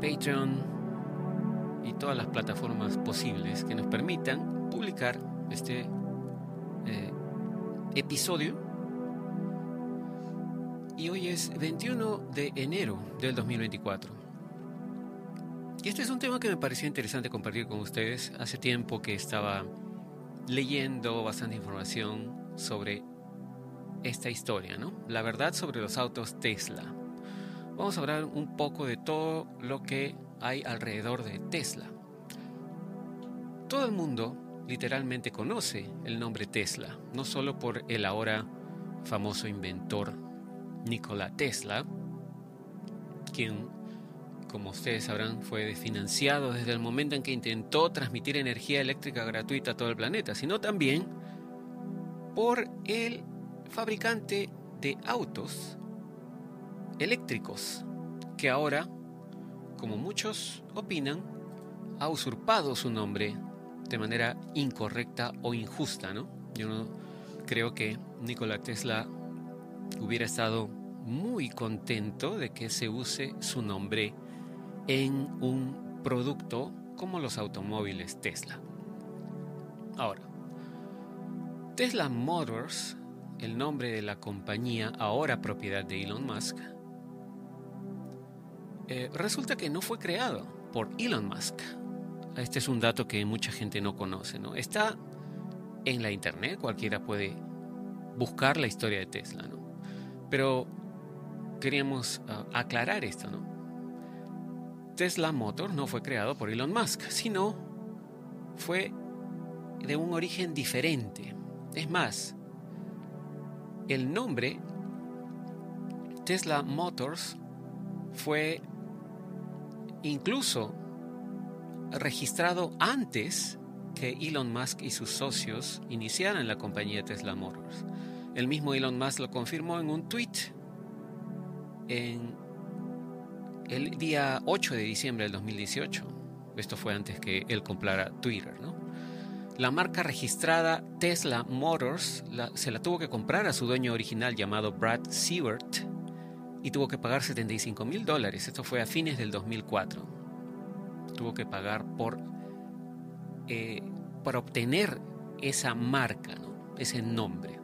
Patreon y todas las plataformas posibles que nos permitan publicar este eh, episodio. Y hoy es 21 de enero del 2024. Y este es un tema que me pareció interesante compartir con ustedes. Hace tiempo que estaba leyendo bastante información sobre esta historia, ¿no? La verdad sobre los autos Tesla. Vamos a hablar un poco de todo lo que hay alrededor de Tesla. Todo el mundo literalmente conoce el nombre Tesla, no solo por el ahora famoso inventor Nikola Tesla, quien, como ustedes sabrán, fue financiado desde el momento en que intentó transmitir energía eléctrica gratuita a todo el planeta, sino también por el fabricante de autos eléctricos, que ahora, como muchos opinan, ha usurpado su nombre de manera incorrecta o injusta, ¿no? Yo no creo que Nikola Tesla hubiera estado muy contento de que se use su nombre en un producto como los automóviles Tesla. Ahora, Tesla Motors, el nombre de la compañía ahora propiedad de Elon Musk, eh, resulta que no fue creado por Elon Musk. Este es un dato que mucha gente no conoce. ¿no? Está en la internet, cualquiera puede buscar la historia de Tesla. ¿no? Pero queríamos uh, aclarar esto. ¿no? Tesla Motor no fue creado por Elon Musk, sino fue de un origen diferente. Es más, el nombre Tesla Motors fue incluso registrado antes que Elon Musk y sus socios iniciaran la compañía Tesla Motors. El mismo Elon Musk lo confirmó en un tweet en el día 8 de diciembre del 2018. Esto fue antes que él comprara Twitter. La marca registrada Tesla Motors se la tuvo que comprar a su dueño original llamado Brad Seward y tuvo que pagar 75 mil dólares. Esto fue a fines del 2004. Tuvo que pagar por, eh, para obtener esa marca, ese nombre.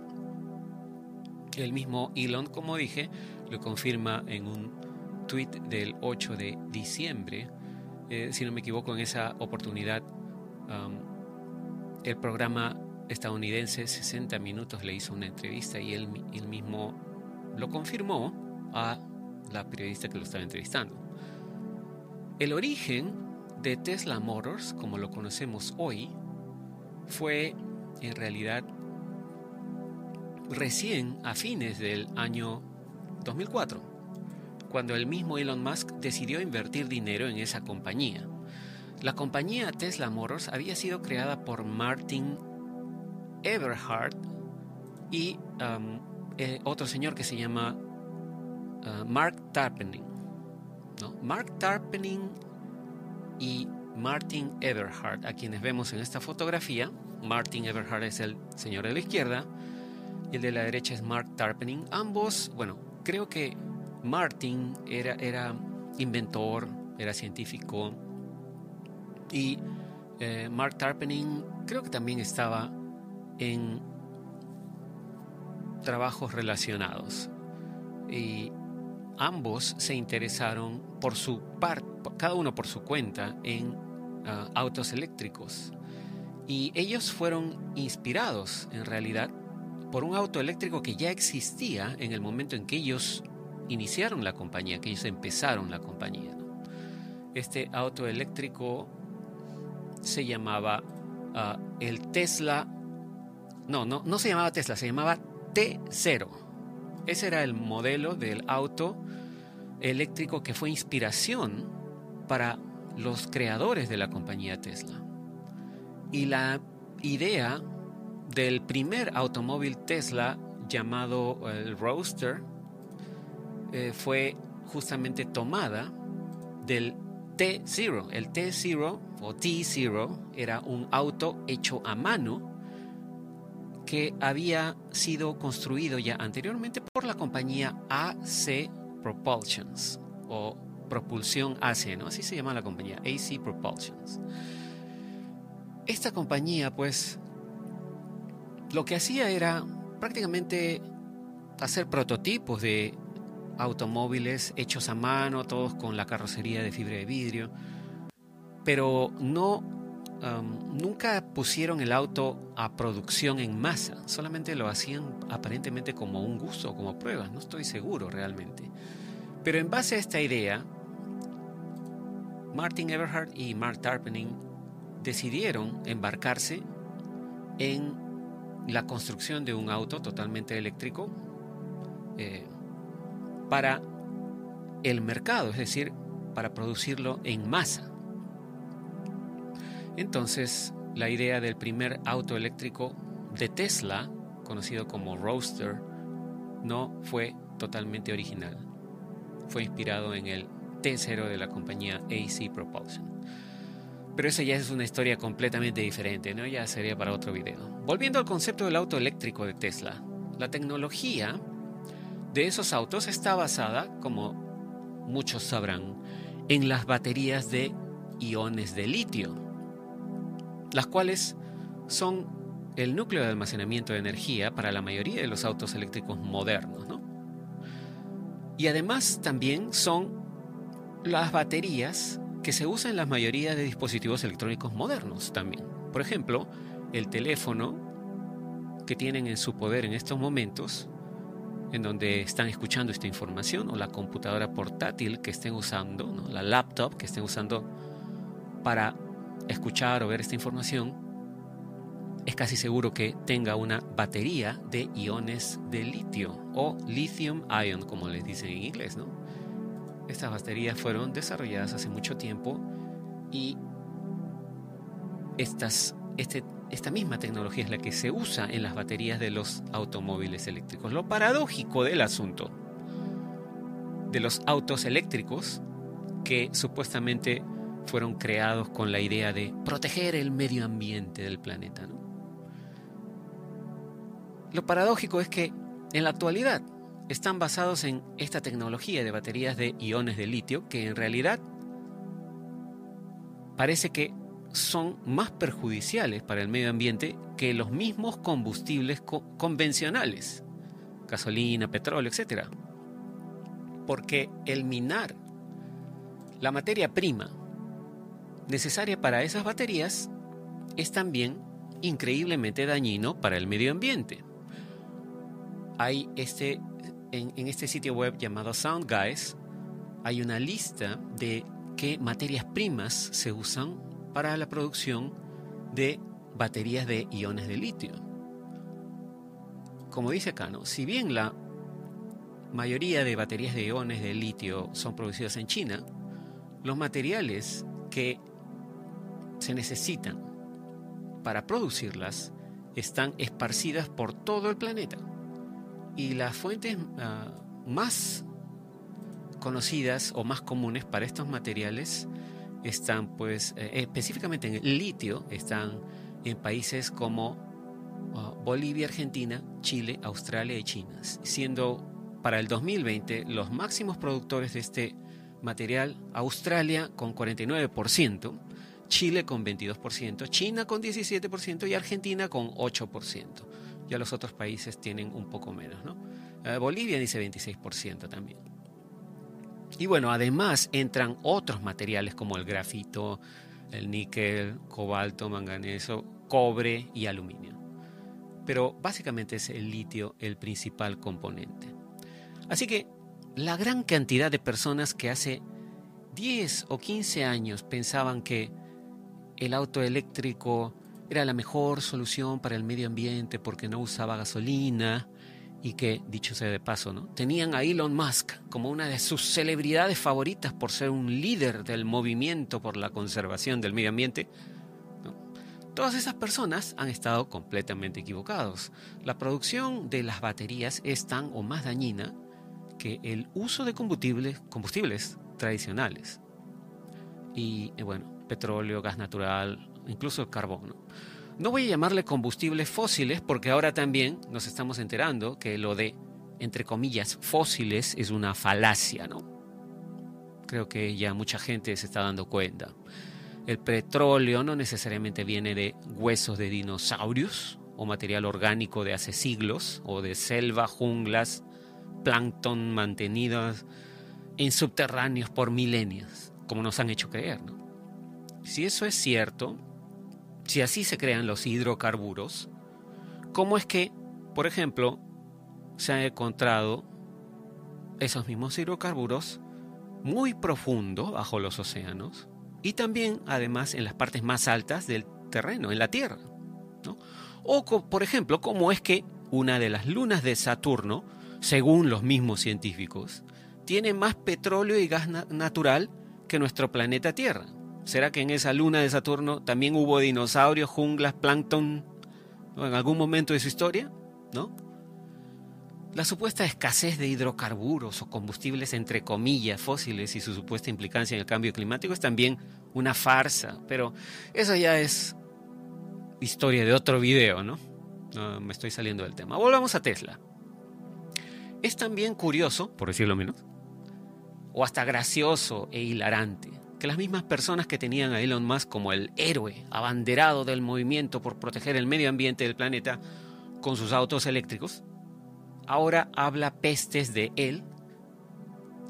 El mismo Elon, como dije, lo confirma en un tweet del 8 de diciembre. Eh, si no me equivoco, en esa oportunidad el programa estadounidense 60 Minutos le hizo una entrevista y él, mismo lo confirmó a la periodista que lo estaba entrevistando. El origen de Tesla Motors, como lo conocemos hoy, fue en realidad recién a fines del año 2004, cuando el mismo Elon Musk decidió invertir dinero en esa compañía. La compañía Tesla Motors había sido creada por Martin Everhart y um, eh, otro señor que se llama uh, Mark Tarpening. Mark Tarpening y Martin Everhart, a quienes vemos en esta fotografía. Martin Everhart es el señor de la izquierda y el de la derecha es Mark Tarpening. Ambos, bueno, creo que Martin era, era inventor, era científico, y eh, Mark Tarpening creo que también estaba en trabajos relacionados. Y ambos se interesaron por su parte, cada uno por su cuenta, en ah, autos eléctricos. Y ellos fueron inspirados, en realidad, por un auto eléctrico que ya existía en el momento en que ellos iniciaron la compañía, que ellos empezaron la compañía. Este auto eléctrico se llamaba ah, el Tesla. No, no, no se llamaba Tesla, se llamaba T0. Ese era el modelo del auto eléctrico que fue inspiración para los creadores de la compañía Tesla. Y la idea del primer automóvil Tesla llamado el Roadster eh, fue justamente tomada del T0. El T0 o T0 era un auto hecho a mano que había sido construido ya anteriormente por la compañía AC Propulsions o Propulsión AC, ¿no? Así se llama la compañía, AC Propulsions. Esta compañía, pues, lo que hacía era prácticamente hacer prototipos de automóviles hechos a mano, todos con la carrocería de fibra de vidrio, pero no nunca pusieron el auto a producción en masa, solamente lo hacían aparentemente como un gusto, como pruebas, no estoy seguro realmente. Pero en base a esta idea, Martin Eberhard y Mark Tarpening decidieron embarcarse en la construcción de un auto totalmente eléctrico eh, para el mercado, es decir, para producirlo en masa. Entonces, la idea del primer auto eléctrico de Tesla, conocido como Roadster, no fue totalmente original. Fue inspirado en el T0 de la compañía AC Propulsion. Pero esa ya es una historia completamente diferente, ¿no? Ya sería para otro video. Volviendo al concepto del auto eléctrico de Tesla, la tecnología de esos autos está basada, como muchos sabrán, en las baterías de iones de litio las cuales son el núcleo de almacenamiento de energía para la mayoría de los autos eléctricos modernos. Y además también son las baterías que se usan en la mayoría de dispositivos electrónicos modernos también. Por ejemplo, el teléfono que tienen en su poder en estos momentos, en donde están escuchando esta información, o la computadora portátil que estén usando, la laptop que estén usando para escuchar o ver esta información, es casi seguro que tenga una batería de iones de litio o lithium ion, como les dicen en inglés, ¿no? Estas baterías fueron desarrolladas hace mucho tiempo y estas, este, esta misma tecnología es la que se usa en las baterías de los automóviles eléctricos. Lo paradójico del asunto de los autos eléctricos que supuestamente fueron creados con la idea de proteger el medio ambiente del planeta. Lo paradójico es que en la actualidad están basados en esta tecnología de baterías de iones de litio que en realidad parece que son más perjudiciales para el medio ambiente que los mismos combustibles convencionales, gasolina, petróleo, etc. Porque el minar la materia prima necesaria para esas baterías es también increíblemente dañino para el medio ambiente. Hay este, en, este sitio web llamado Sound Guys, hay una lista de qué materias primas se usan para la producción de baterías de iones de litio. Como dice acá, si bien la mayoría de baterías de iones de litio son producidas en China, los materiales que se necesitan para producirlas están esparcidas por todo el planeta. Y las fuentes ah, más conocidas o más comunes para estos materiales están, pues, eh, específicamente en el litio, están en países como ah, Bolivia, Argentina, Chile, Australia y China, siendo para el 2020 los máximos productores de este material Australia con 49%, Chile con 22%, China con 17% y Argentina con 8%. Ya los otros países tienen un poco menos, ¿no? Eh, Bolivia dice 26% también. Y bueno, además entran otros materiales como el grafito, el níquel, cobalto, manganeso, cobre y aluminio. Pero básicamente es el litio el principal componente. Así que la gran cantidad de personas que hace 10 o 15 años pensaban que el auto eléctrico era la mejor solución para el medio ambiente porque no usaba gasolina y que, dicho sea de paso, ¿no? tenían a Elon Musk como una de sus celebridades favoritas por ser un líder del movimiento por la conservación del medio ambiente. Todas esas personas han estado completamente equivocados. La producción de las baterías es tan o más dañina que el uso de combustibles, combustibles tradicionales. Y bueno, petróleo, gas natural, incluso el carbón. No voy a llamarle combustibles fósiles porque ahora también nos estamos enterando que lo de, entre comillas, fósiles es una falacia, ¿no? Creo que ya mucha gente se está dando cuenta. El petróleo no necesariamente viene de huesos de dinosaurios o material orgánico de hace siglos o de selva, junglas, plancton mantenidos en subterráneos por milenios, como nos han hecho creer. ¿no? Si eso es cierto, si así se crean los hidrocarburos, ¿cómo es que, por ejemplo, se han encontrado esos mismos hidrocarburos muy profundo bajo los océanos y también, además, en las partes más altas del terreno, en la Tierra? O, por ejemplo, cómo es que una de las lunas de Saturno, según los mismos científicos, tiene más petróleo y gas natural que nuestro planeta Tierra. ¿Será que en esa luna de Saturno también hubo dinosaurios, junglas, plancton en algún momento de su historia? ¿No? La supuesta escasez de hidrocarburos o combustibles entre comillas fósiles y su supuesta implicancia en el cambio climático es también una farsa, pero eso ya es historia de otro video, ¿no? me estoy saliendo del tema. Volvamos a Tesla. Es también curioso, por decirlo menos, o hasta gracioso e hilarante, que las mismas personas que tenían a Elon Musk como el héroe abanderado del movimiento por proteger el medio ambiente del planeta con sus autos eléctricos, ahora habla pestes de él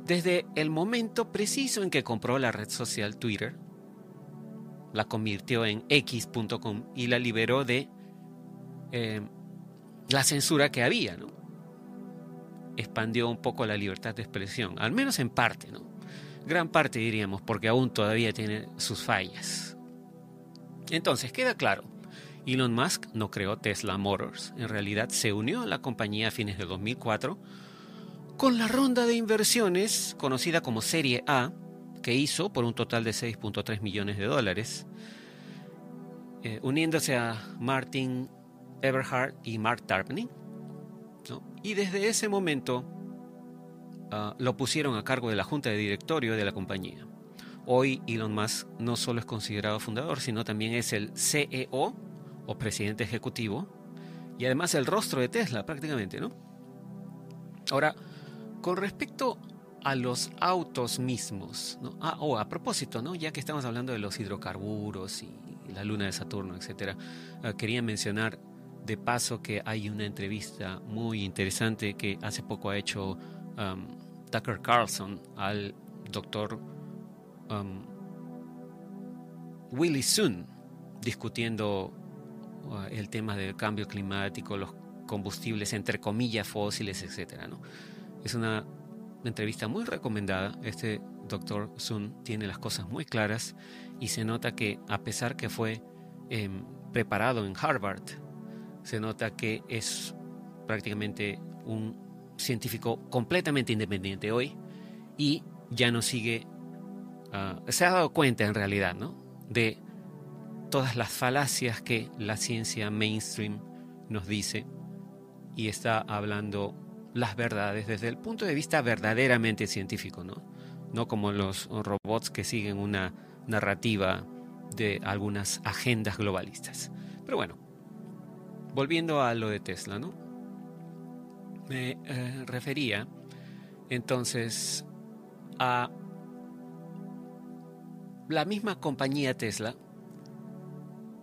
desde el momento preciso en que compró la red social Twitter, la convirtió en x.com y la liberó de eh, la censura que había, ¿no? Expandió un poco la libertad de expresión, al menos en parte, ¿no? Gran parte diríamos, porque aún todavía tiene sus fallas. Entonces, queda claro, Elon Musk no creó Tesla Motors, en realidad se unió a la compañía a fines de 2004 con la ronda de inversiones conocida como Serie A, que hizo por un total de 6.3 millones de dólares, eh, uniéndose a Martin Everhart y Mark Tarpenning. Y desde ese momento Ah, lo pusieron a cargo de la junta de directorio de la compañía. Hoy Elon Musk no solo es considerado fundador, sino también es el CEO o presidente ejecutivo y además el rostro de Tesla prácticamente, ¿no? Ahora, con respecto a los autos mismos, ¿no? Ah, oh, a propósito, ¿no? Ya que estamos hablando de los hidrocarburos y la luna de Saturno, etcétera, ah, quería mencionar de paso que hay una entrevista muy interesante que hace poco ha hecho um, Tucker Carlson al doctor um, Willie Soon discutiendo uh, el tema del cambio climático, los combustibles entre comillas fósiles, etc. ¿no? Es una entrevista muy recomendada. Este doctor Sun tiene las cosas muy claras y se nota que a pesar que fue em, preparado en Harvard, se nota que es prácticamente un científico completamente independiente hoy y ya no sigue, ah, se ha dado cuenta en realidad, ¿no? De todas las falacias que la ciencia mainstream nos dice y está hablando las verdades desde el punto de vista verdaderamente científico, ¿no? No como los robots que siguen una narrativa de algunas agendas globalistas. Pero bueno, volviendo a lo de Tesla, ¿no? Me eh, refería entonces a la misma compañía Tesla.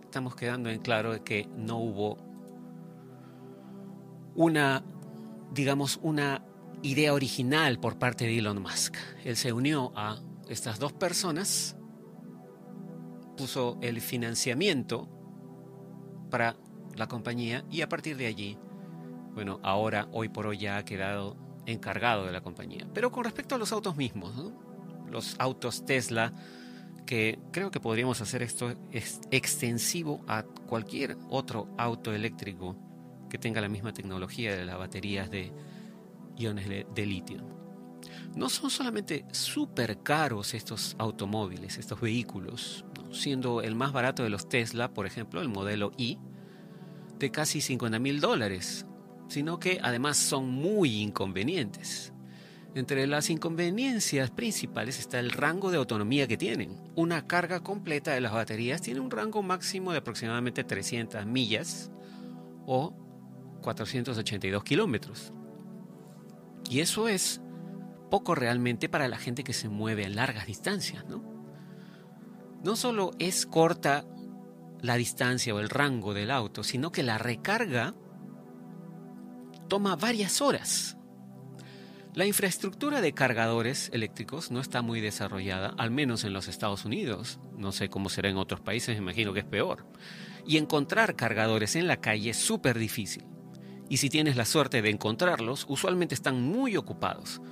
Estamos quedando en claro de que no hubo una, digamos, una idea original por parte de Elon Musk. Él se unió a estas dos personas, puso el financiamiento para la compañía y a partir de allí bueno, ahora, hoy por hoy ya ha quedado encargado de la compañía. Pero con respecto a los autos mismos, los autos Tesla, que creo que podríamos hacer esto extensivo a cualquier otro auto eléctrico que tenga la misma tecnología de las baterías de iones de, litio. No son solamente súper caros estos automóviles, estos vehículos, siendo el más barato de los Tesla, por ejemplo, el modelo I, de casi 50 mil dólares, sino que además son muy inconvenientes. Entre las inconveniencias principales está el rango de autonomía que tienen. Una carga completa de las baterías tiene un rango máximo de aproximadamente 300 millas o 482 kilómetros. Y eso es poco realmente para la gente que se mueve a largas distancias, ¿no? No solo es corta la distancia o el rango del auto, sino que la recarga toma varias horas. La infraestructura de cargadores eléctricos no está muy desarrollada, al menos en los Estados Unidos. No sé cómo será en otros países, imagino que es peor. Y encontrar cargadores en la calle es súper difícil. Y si tienes la suerte de encontrarlos, usualmente están muy ocupados,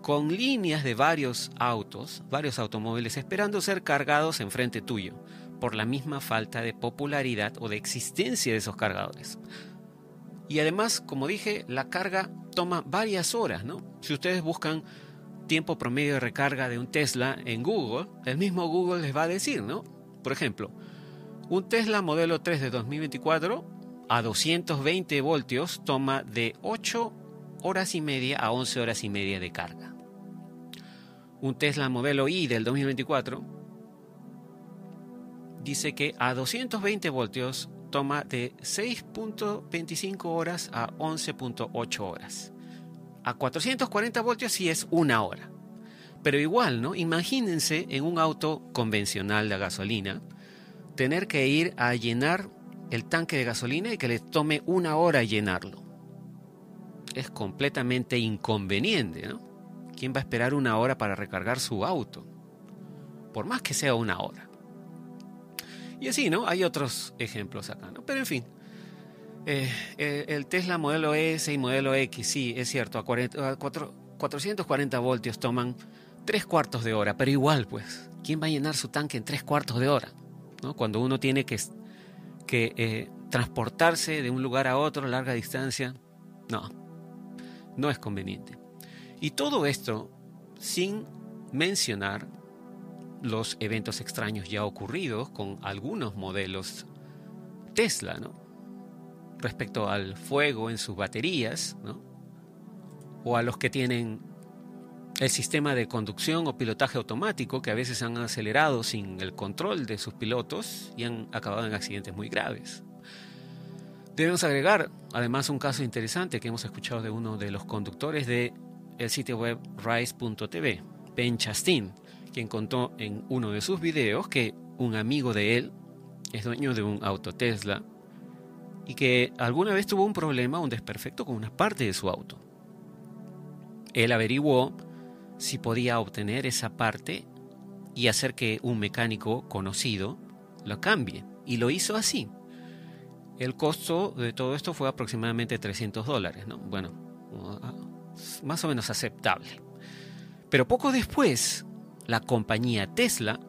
con líneas de varios autos, varios automóviles esperando ser cargados enfrente tuyo, por la misma falta de popularidad o de existencia de esos cargadores. Y además, como dije, la carga toma varias horas, ¿no? Si ustedes buscan tiempo promedio de recarga de un Tesla en Google, el mismo Google les va a decir, ¿no? Por ejemplo, un Tesla modelo 3 de 2024 a 220 voltios toma de 8 horas y media a 11 horas y media de carga. Un Tesla modelo I del 2024 dice que a 220 voltios toma de 6.25 horas a 11.8 horas. A 440 voltios sí es una hora. Pero igual, ¿no? Imagínense en un auto convencional de gasolina tener que ir a llenar el tanque de gasolina y que le tome una hora llenarlo. Es completamente inconveniente, ¿no? ¿Quién va a esperar una hora para recargar su auto? Por más que sea una hora. Y así, ¿no? Hay otros ejemplos acá, ¿no? Pero en fin, eh, eh, el Tesla modelo S y modelo X, sí, es cierto, a, 440 voltios toman tres cuartos de hora, pero igual, pues, ¿quién va a llenar su tanque en tres cuartos de hora? ¿No? Cuando uno tiene que, que eh, transportarse de un lugar a otro a larga distancia, no, no es conveniente. Y todo esto sin mencionar los eventos extraños ya ocurridos con algunos modelos Tesla, ¿no? Respecto al fuego en sus baterías. O a los que tienen el sistema de conducción o pilotaje automático que a veces han acelerado sin el control de sus pilotos y han acabado en accidentes muy graves. Debemos agregar además un caso interesante que hemos escuchado de uno de los conductores de el sitio web rise.tv, Ben Chastin, quien contó en uno de sus videos que un amigo de él es dueño de un auto Tesla y que alguna vez tuvo un problema, un desperfecto con una parte de su auto. Él averiguó si podía obtener esa parte y hacer que un mecánico conocido lo cambie. Y lo hizo así. El costo de todo esto fue aproximadamente 300 dólares, ¿no? Bueno, más o menos aceptable. Pero poco después, la compañía Tesla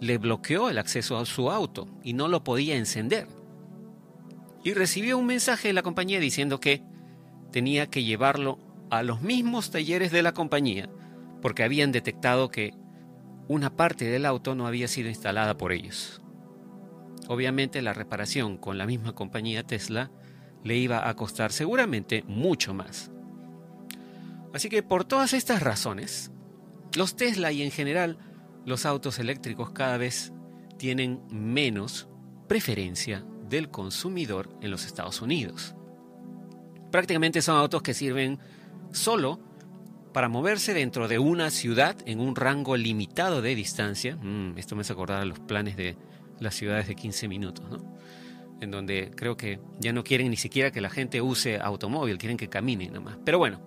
le bloqueó el acceso a su auto y no lo podía encender. Y recibió un mensaje de la compañía diciendo que tenía que llevarlo a los mismos talleres de la compañía porque habían detectado que una parte del auto no había sido instalada por ellos. Obviamente la reparación con la misma compañía Tesla le iba a costar seguramente mucho más. Así que por todas estas razones, los Tesla y en general los autos eléctricos cada vez tienen menos preferencia del consumidor en los Estados Unidos. Prácticamente son autos que sirven solo para moverse dentro de una ciudad en un rango limitado de distancia. Mm, esto me hace acordar a los planes de las ciudades de 15 minutos, ¿no? En donde creo que ya no quieren ni siquiera que la gente use automóvil, quieren que camine nomás. Pero bueno,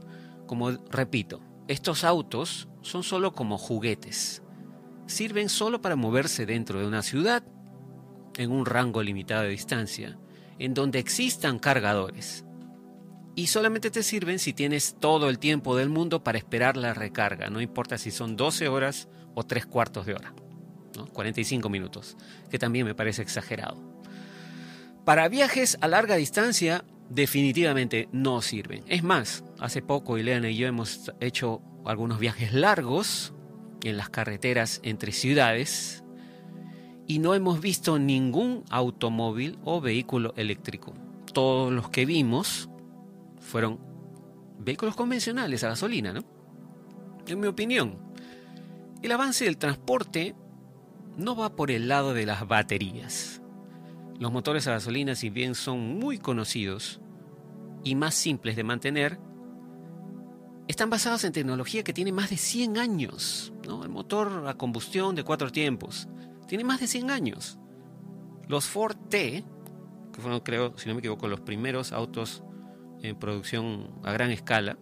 como repito, estos autos son solo como juguetes. Sirven solo para moverse dentro de una ciudad en un rango limitado de distancia, en donde existan cargadores. Y solamente te sirven si tienes todo el tiempo del mundo para esperar la recarga, no importa si son 12 horas o 3 cuartos de hora, 45 minutos, que también me parece exagerado. Para viajes a larga distancia, definitivamente no sirven. Es más, hace poco Ileana y yo hemos hecho algunos viajes largos en las carreteras entre ciudades y no hemos visto ningún automóvil o vehículo eléctrico. Todos los que vimos fueron vehículos convencionales a gasolina, ¿no? en mi opinión. El avance del transporte no va por el lado de las baterías. Los motores a gasolina, si bien son muy conocidos y más simples de mantener, están basados en tecnología que tiene más de 100 años. El motor a combustión de cuatro tiempos tiene más de 100 años. Los Ford T, que fueron, creo, si no me equivoco, los primeros autos en producción a gran escala,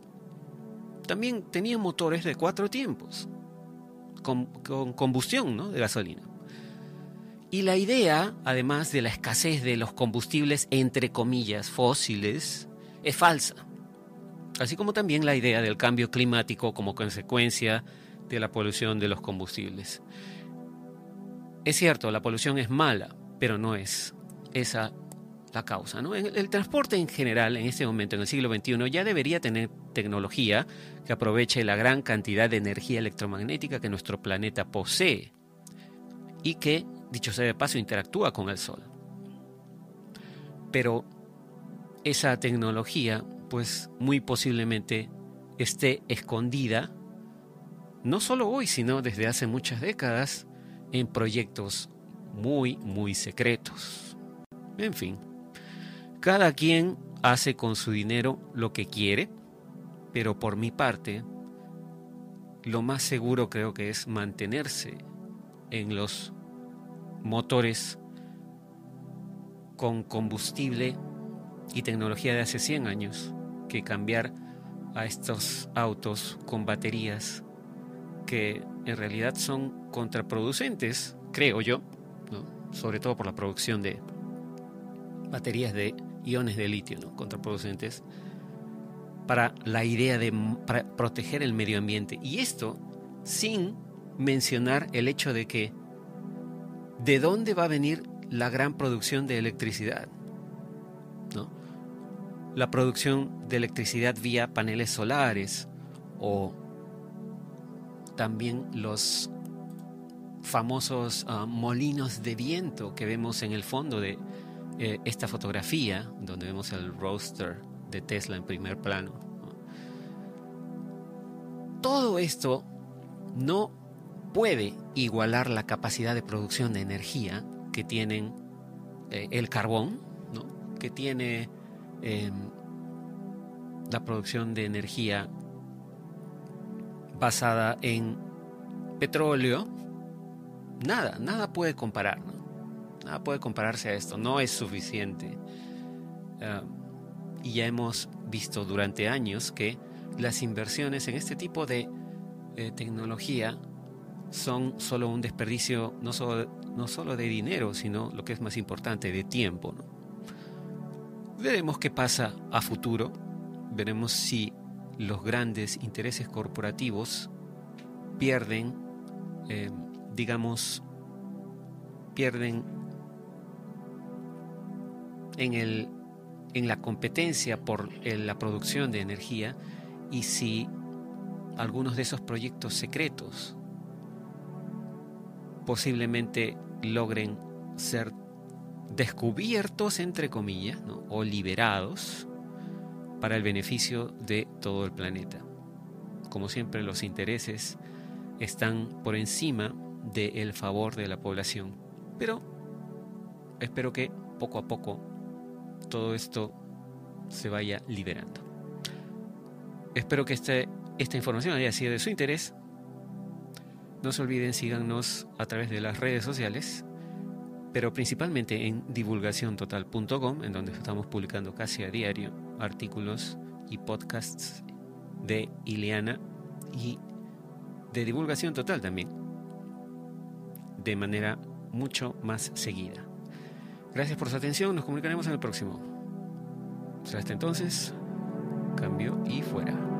también tenían motores de cuatro tiempos, con, combustión de gasolina. Y la idea, además de la escasez de los combustibles, entre comillas, fósiles, es falsa. Así como también la idea del cambio climático como consecuencia de la polución de los combustibles. Es cierto, la polución es mala, pero no es esa la causa. ¿no? El, transporte en general, en este momento, en el siglo XXI, ya debería tener tecnología que aproveche la gran cantidad de energía electromagnética que nuestro planeta posee y que, dicho sea de paso, interactúa con el Sol. Pero esa tecnología, pues muy posiblemente esté escondida, no solo hoy, sino desde hace muchas décadas, en proyectos muy, muy secretos. En fin, cada quien hace con su dinero lo que quiere, pero por mi parte, lo más seguro creo que es mantenerse en los motores con combustible y tecnología de hace 100 años que cambiar a estos autos con baterías que en realidad son contraproducentes, creo yo, sobre todo por la producción de baterías de iones de litio, ¿no? contraproducentes, para la idea de proteger el medio ambiente. Y esto sin mencionar el hecho de que de dónde va a venir la gran producción de electricidad. La producción de electricidad vía paneles solares o también los famosos ah, molinos de viento que vemos en el fondo de eh, esta fotografía, donde vemos el roadster de Tesla en primer plano. Todo esto no puede igualar la capacidad de producción de energía que tienen eh, el carbón, que tiene em, la producción de energía basada en petróleo, nada, nada puede comparar. Nada puede compararse a esto, no es suficiente. Ah, y ya hemos visto durante años que las inversiones en este tipo de eh, tecnología son solo un desperdicio no solo, no solo de dinero, sino lo que es más importante, de tiempo. Veremos qué pasa a futuro, veremos si los grandes intereses corporativos pierden, eh, digamos, pierden en, el, en la competencia por la producción de energía y si algunos de esos proyectos secretos posiblemente logren ser descubiertos, entre comillas, o liberados para el beneficio de todo el planeta. Como siempre, los intereses están por encima del favor de la población. Pero espero que poco a poco todo esto se vaya liberando. Espero que este, esta información haya sido de su interés. No se olviden, síganos a través de las redes sociales, pero principalmente en divulgaciontotal.com, en donde estamos publicando casi a diario artículos y podcasts de Ileana y de divulgación total también, de manera mucho más seguida. Gracias por su atención, nos comunicaremos en el próximo. Hasta entonces, cambio y fuera.